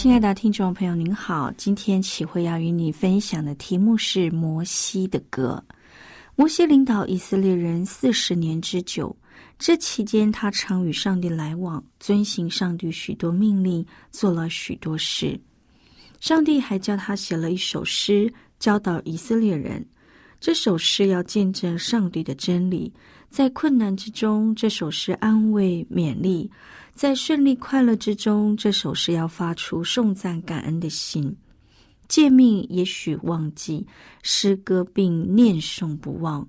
亲爱的听众朋友，您好！今天启慧要与你分享的题目是摩西的歌。摩西领导以色列人四十年之久，这期间他常与上帝来往，遵行上帝许多命令，做了许多事。上帝还叫他写了一首诗，教导以色列人。这首诗要见证上帝的真理，在困难之中，这首诗安慰勉励。在顺利快乐之中，这首诗要发出颂赞感恩的心。诫命也许忘记，诗歌并念诵不忘。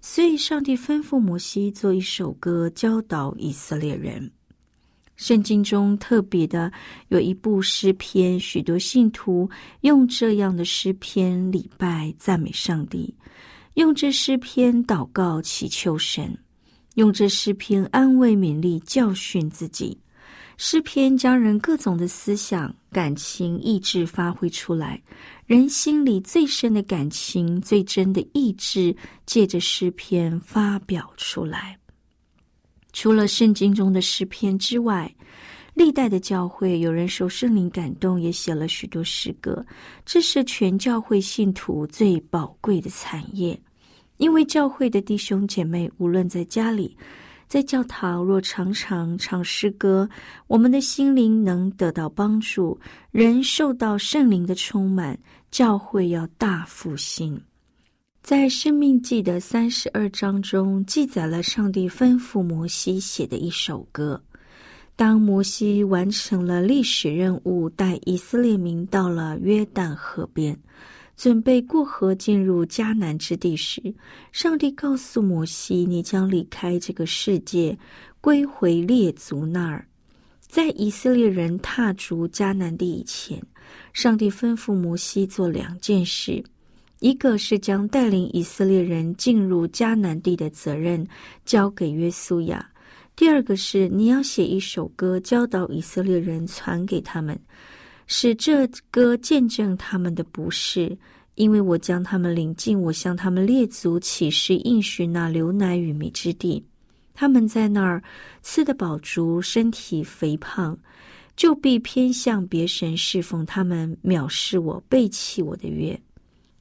所以，上帝吩咐摩西做一首歌，教导以色列人。圣经中特别的有一部诗篇，许多信徒用这样的诗篇礼拜赞美上帝，用这诗篇祷告祈求神。用这诗篇安慰勉励教训自己，诗篇将人各种的思想、感情、意志发挥出来，人心里最深的感情、最真的意志，借着诗篇发表出来。除了圣经中的诗篇之外，历代的教会有人受圣灵感动，也写了许多诗歌，这是全教会信徒最宝贵的产业。因为教会的弟兄姐妹，无论在家里，在教堂，若常常唱诗歌，我们的心灵能得到帮助，人受到圣灵的充满，教会要大复兴。在《生命记》的三十二章中，记载了上帝吩咐摩西写的一首歌。当摩西完成了历史任务，带以色列民到了约旦河边。准备过河进入迦南之地时，上帝告诉摩西：“你将离开这个世界，归回列祖那儿。”在以色列人踏足迦南地以前，上帝吩咐摩西做两件事：一个是将带领以色列人进入迦南地的责任交给约书亚；第二个是你要写一首歌，教导以色列人，传给他们。使这歌见证他们的不是，因为我将他们领进我向他们列祖起誓应许那流奶与蜜之地，他们在那儿吃得饱足，身体肥胖，就必偏向别神侍奉他们，藐视我，背弃我的约。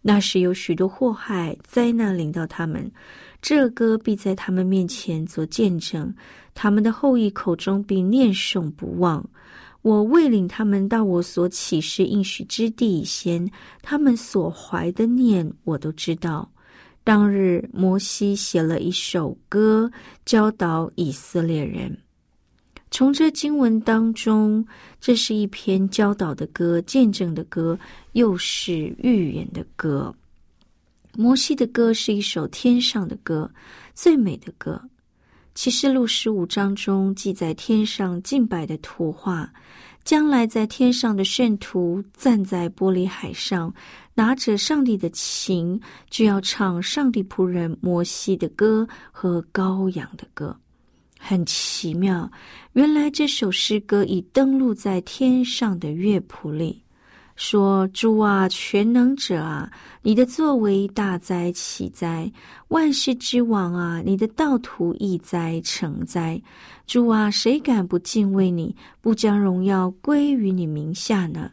那时有许多祸害灾难临到他们，这歌必在他们面前做见证，他们的后裔口中必念诵不忘。我未领他们到我所启示应许之地以前，他们所怀的念我都知道。当日摩西写了一首歌，教导以色列人。从这经文当中，这是一篇教导的歌、见证的歌，又是预言的歌。摩西的歌是一首天上的歌，最美的歌。启示录十五章中记载天上敬拜的图画，将来在天上的圣徒站在玻璃海上，拿着上帝的琴，就要唱上帝仆人摩西的歌和羔羊的歌，很奇妙。原来这首诗歌已登录在天上的乐谱里。说：“主啊，全能者啊，你的作为大哉奇哉！万世之王啊，你的道途易哉成哉！主啊，谁敢不敬畏你，不将荣耀归于你名下呢？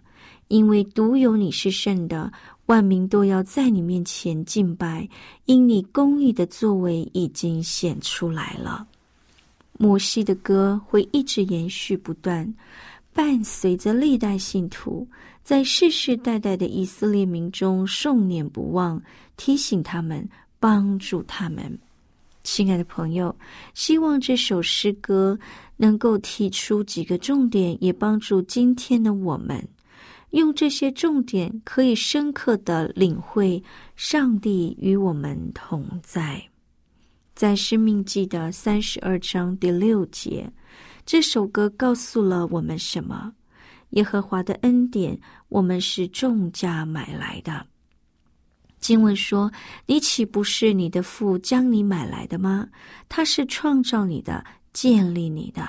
因为独有你是圣的，万民都要在你面前敬拜，因你公义的作为已经显出来了。摩西的歌会一直延续不断，伴随着历代信徒在世世代代的以色列民中诵念不忘，提醒他们，帮助他们。亲爱的朋友，希望这首诗歌能够提出几个重点，也帮助今天的我们。用这些重点，可以深刻的领会上帝与我们同在。在《生命记》的三十二章第六节，这首歌告诉了我们什么？耶和华的恩典，我们是重价买来的。经文说：“你岂不是你的父将你买来的吗？他是创造你的，建立你的。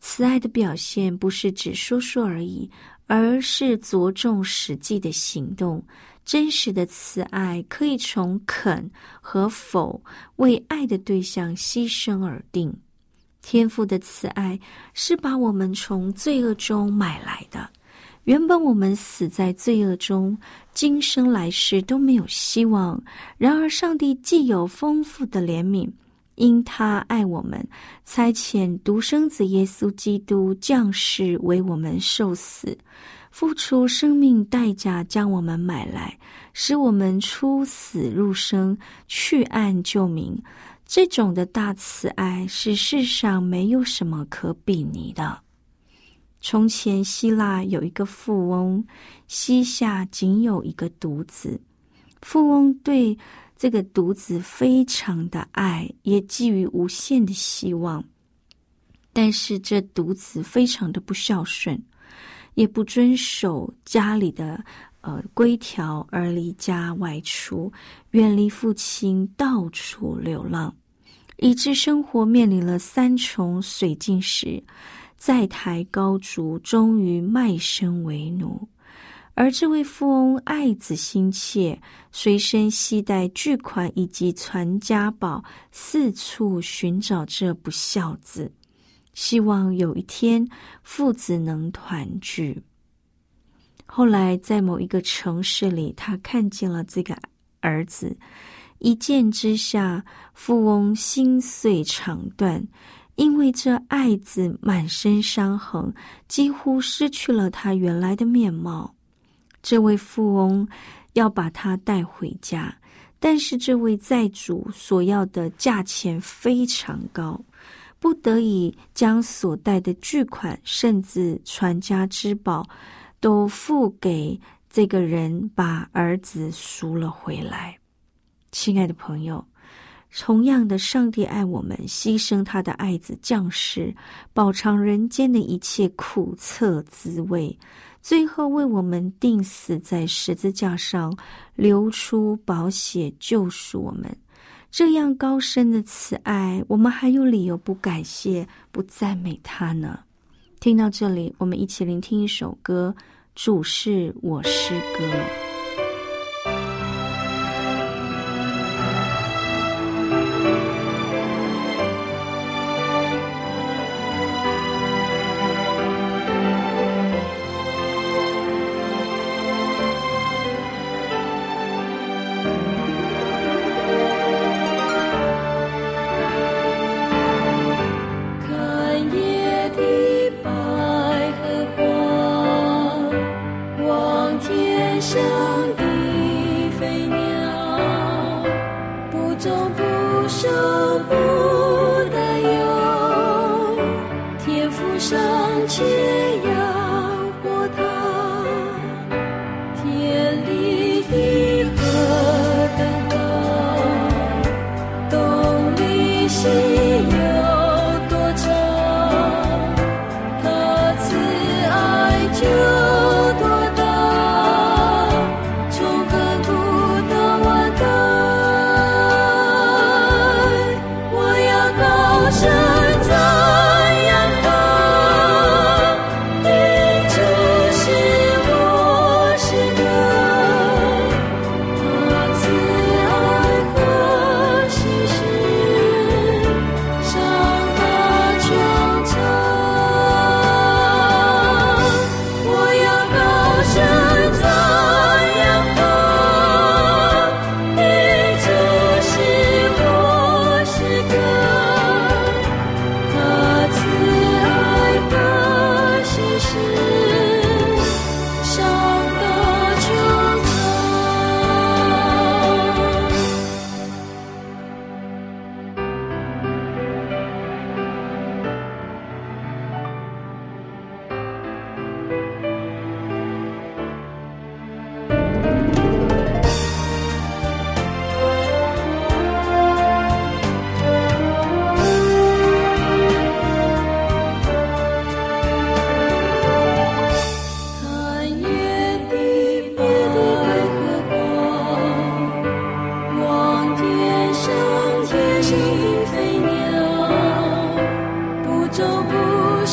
慈爱的表现不是只说说而已。”而是着重实际的行动。真实的慈爱可以从肯和否为爱的对象牺牲而定。天赋的慈爱是把我们从罪恶中买来的。原本我们死在罪恶中，今生来世都没有希望。然而，上帝既有丰富的怜悯。因他爱我们，差遣独生子耶稣基督降世为我们受死，付出生命代价将我们买来，使我们出死入生，去暗救民。这种的大慈爱是世上没有什么可比拟的。从前希腊有一个富翁，膝下仅有一个独子，富翁对。这个独子非常的爱，也寄予无限的希望，但是这独子非常的不孝顺，也不遵守家里的呃规条，而离家外出，远离父亲，到处流浪，以致生活面临了三穷水尽时，在台高筑，终于卖身为奴。而这位富翁爱子心切，随身携带巨款以及传家宝，四处寻找这不孝子，希望有一天父子能团聚。后来在某一个城市里，他看见了这个儿子，一见之下，富翁心碎肠断，因为这爱子满身伤痕，几乎失去了他原来的面貌。这位富翁要把他带回家，但是这位债主所要的价钱非常高，不得已将所带的巨款，甚至传家之宝，都付给这个人，把儿子赎了回来。亲爱的朋友，同样的，上帝爱我们，牺牲他的爱子降世，饱尝人间的一切苦涩滋味。最后为我们钉死在十字架上，流出宝血救赎我们。这样高深的慈爱，我们还有理由不感谢、不赞美他呢？听到这里，我们一起聆听一首歌：主是我诗歌。不收不担忧，天斧上切药。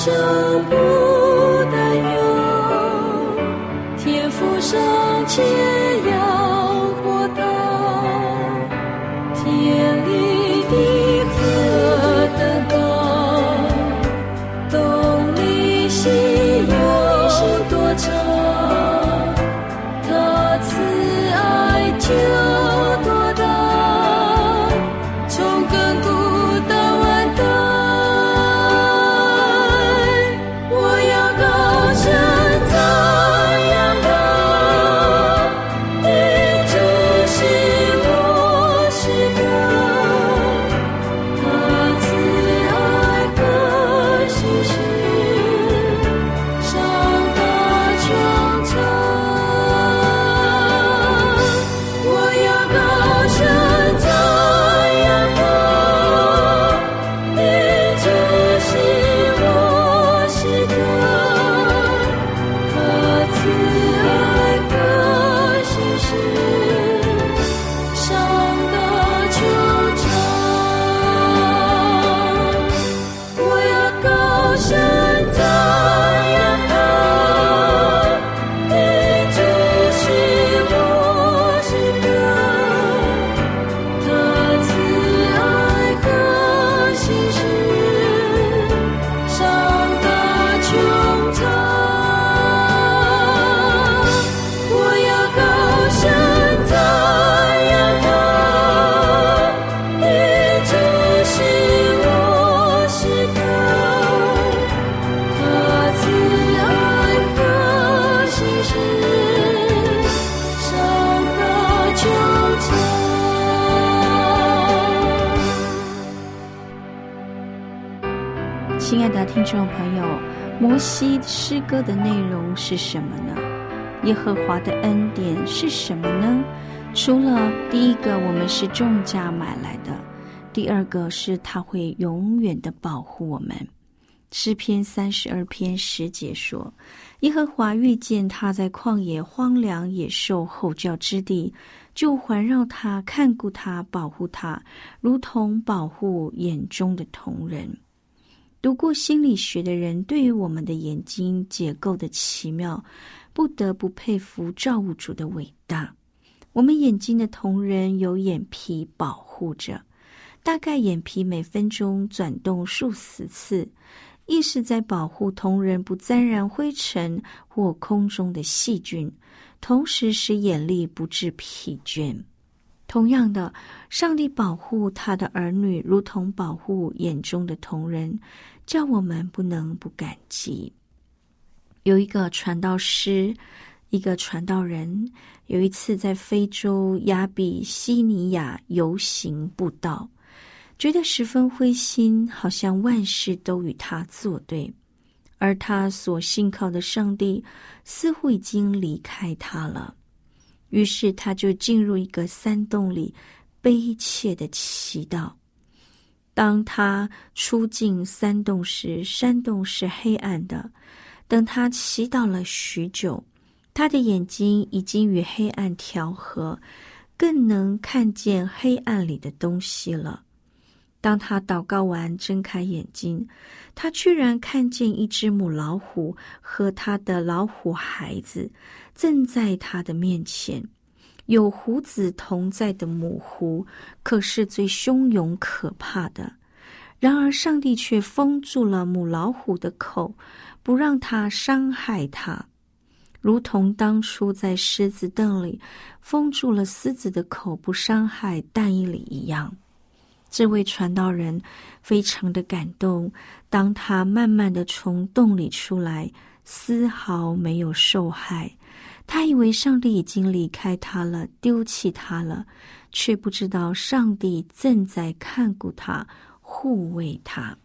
生不担忧天赋上牵听众朋友，摩西诗歌的内容是什么呢？耶和华的恩典是什么呢？除了第一个，我们是重价买来的；第二个是他会永远的保护我们。诗篇三十二篇十节说：“耶和华遇见他在旷野荒凉野兽吼叫之地，就环绕他，看顾他，保护他，如同保护眼中的同人。”读过心理学的人，对于我们的眼睛结构的奇妙，不得不佩服造物主的伟大。我们眼睛的同仁有眼皮保护着，大概眼皮每分钟转动数十次，意是在保护同仁不沾染灰尘或空中的细菌，同时使眼力不致疲倦。同样的，上帝保护他的儿女，如同保护眼中的同仁。叫我们不能不感激。有一个传道师，一个传道人，有一次在非洲亚比西尼亚游行布道，觉得十分灰心，好像万事都与他作对，而他所信靠的上帝似乎已经离开他了。于是他就进入一个山洞里，悲切的祈祷。当他出进山洞时，山洞是黑暗的。等他祈祷了许久，他的眼睛已经与黑暗调和，更能看见黑暗里的东西了。当他祷告完，睁开眼睛，他居然看见一只母老虎和他的老虎孩子正在他的面前。有胡子同在的母狐，可是最汹涌可怕的。然而，上帝却封住了母老虎的口，不让它伤害他，如同当初在狮子洞里封住了狮子的口，不伤害蛋一里一样。这位传道人非常的感动，当他慢慢的从洞里出来，丝毫没有受害。他以为上帝已经离开他了，丢弃他了，却不知道上帝正在看顾他，护卫他。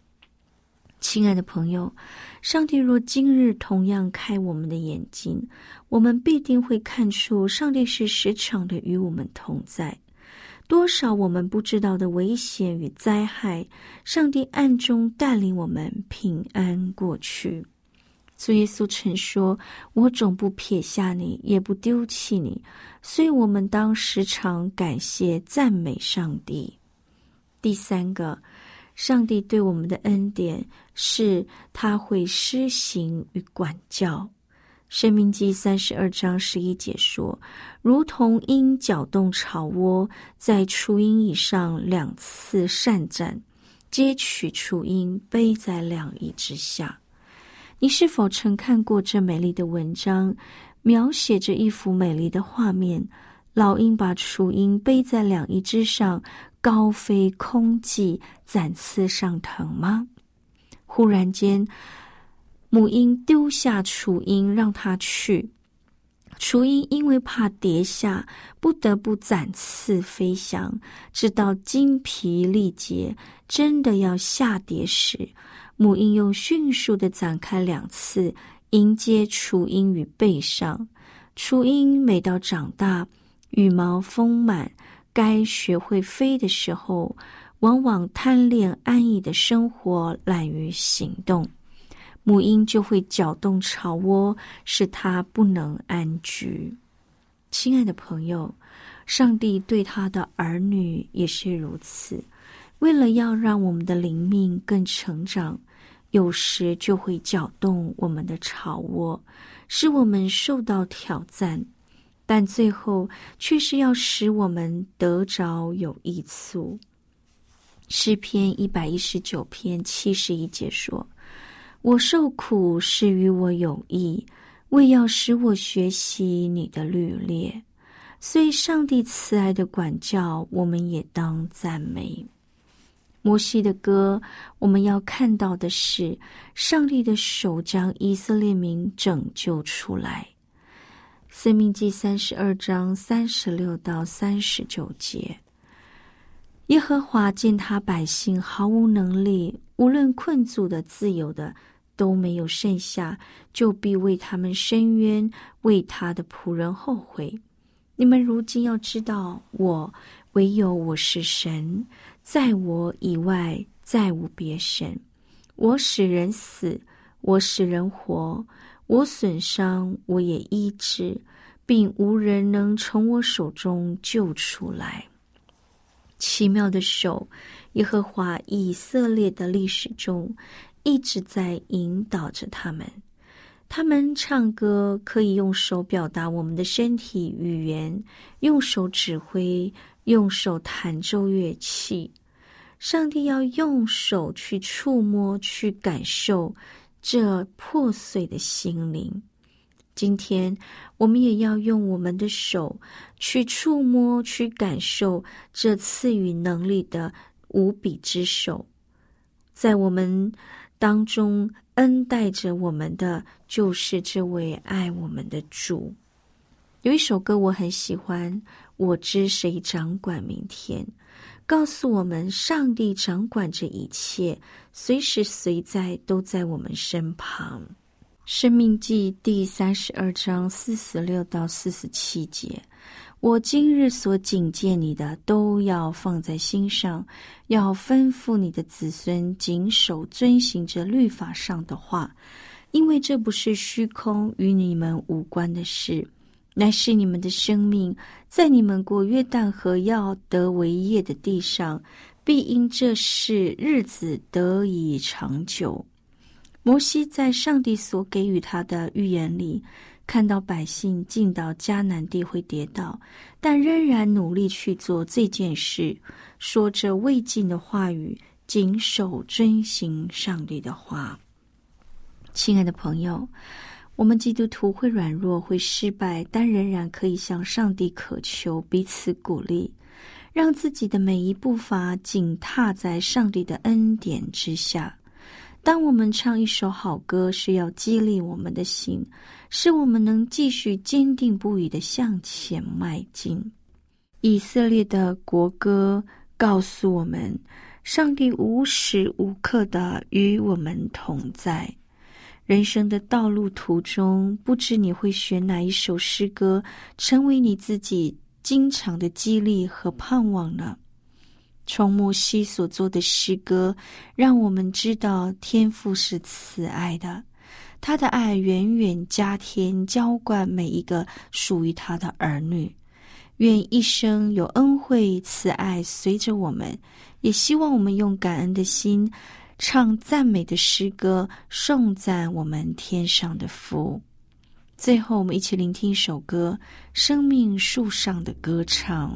亲爱的朋友，上帝若今日同样开我们的眼睛，我们必定会看出上帝是时常的与我们同在。多少我们不知道的危险与灾害，上帝暗中带领我们平安过去。主耶稣曾说：“我总不撇下你，也不丢弃你。”所以，我们当时常感谢、赞美上帝。第三个，上帝对我们的恩典是他会施行与管教。生命记三十二章十一节说：“如同鹰搅动巢窝，在雏鹰以上两次善战，皆取雏鹰背在两翼之下。”你是否曾看过这美丽的文章？描写着一幅美丽的画面：老鹰把雏鹰背在两翼之上，高飞空寂，展翅上腾吗？忽然间。母鹰丢下雏鹰，让它去。雏鹰因为怕跌下，不得不展翅飞翔，直到精疲力竭，真的要下跌时，母鹰又迅速的展开两次，迎接雏鹰于背上。雏鹰每到长大，羽毛丰满，该学会飞的时候，往往贪恋安逸的生活，懒于行动。母鹰就会搅动巢窝，使它不能安居。亲爱的朋友，上帝对他的儿女也是如此。为了要让我们的灵命更成长，有时就会搅动我们的巢窝，使我们受到挑战，但最后却是要使我们得着有益处。诗篇一百一十九篇七十一节说。我受苦是与我有益，为要使我学习你的律列。所以，上帝慈爱的管教，我们也当赞美。摩西的歌，我们要看到的是，上帝的手将以色列民拯救出来。生命记三十二章三十六到三十九节，耶和华见他百姓毫无能力，无论困住的、自由的。都没有剩下，就必为他们伸冤，为他的仆人后悔。你们如今要知道，我唯有我是神，在我以外再无别神。我使人死，我使人活，我损伤，我也医治，并无人能从我手中救出来。奇妙的手，耶和华以色列的历史中。一直在引导着他们。他们唱歌可以用手表达我们的身体语言，用手指挥，用手弹奏乐器。上帝要用手去触摸、去感受这破碎的心灵。今天，我们也要用我们的手去触摸、去感受这赐予能力的无比之手，在我们。当中恩待着我们的，就是这位爱我们的主。有一首歌我很喜欢，我知谁掌管明天，告诉我们上帝掌管着一切，随时随在都在我们身旁。生命记第三十二章四十六到四十七节。我今日所警戒你的，都要放在心上，要吩咐你的子孙谨守遵行着律法上的话，因为这不是虚空与你们无关的事，乃是你们的生命，在你们过约旦河要得为业的地上，必因这事日子得以长久。摩西在上帝所给予他的预言里。看到百姓进到迦南地会跌倒，但仍然努力去做这件事，说着未尽的话语，谨守遵行上帝的话。亲爱的朋友，我们基督徒会软弱，会失败，但仍然可以向上帝渴求，彼此鼓励，让自己的每一步伐紧踏在上帝的恩典之下。当我们唱一首好歌，是要激励我们的心。使我们能继续坚定不移的向前迈进。以色列的国歌告诉我们，上帝无时无刻的与我们同在。人生的道路途中，不知你会选哪一首诗歌，成为你自己经常的激励和盼望呢？从摩西所做的诗歌，让我们知道天父是慈爱的。他的爱远远加添浇灌每一个属于他的儿女，愿一生有恩惠慈爱随着我们，也希望我们用感恩的心唱赞美的诗歌，颂赞我们天上的福。最后，我们一起聆听一首歌《生命树上的歌唱》。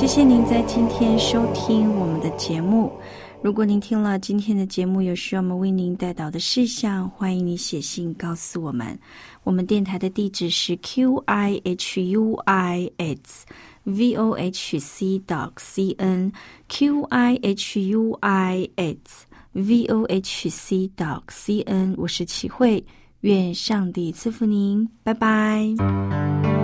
谢谢您在今天收听我们的节目。如果您听了今天的节目，有需要我们为您带导的事项，欢迎你写信告诉我们。我们电台的地址是 q i h u i s v o h c dot c n q i h u i s v o h c dot c n。我是齐慧，愿上帝赐福您，拜拜。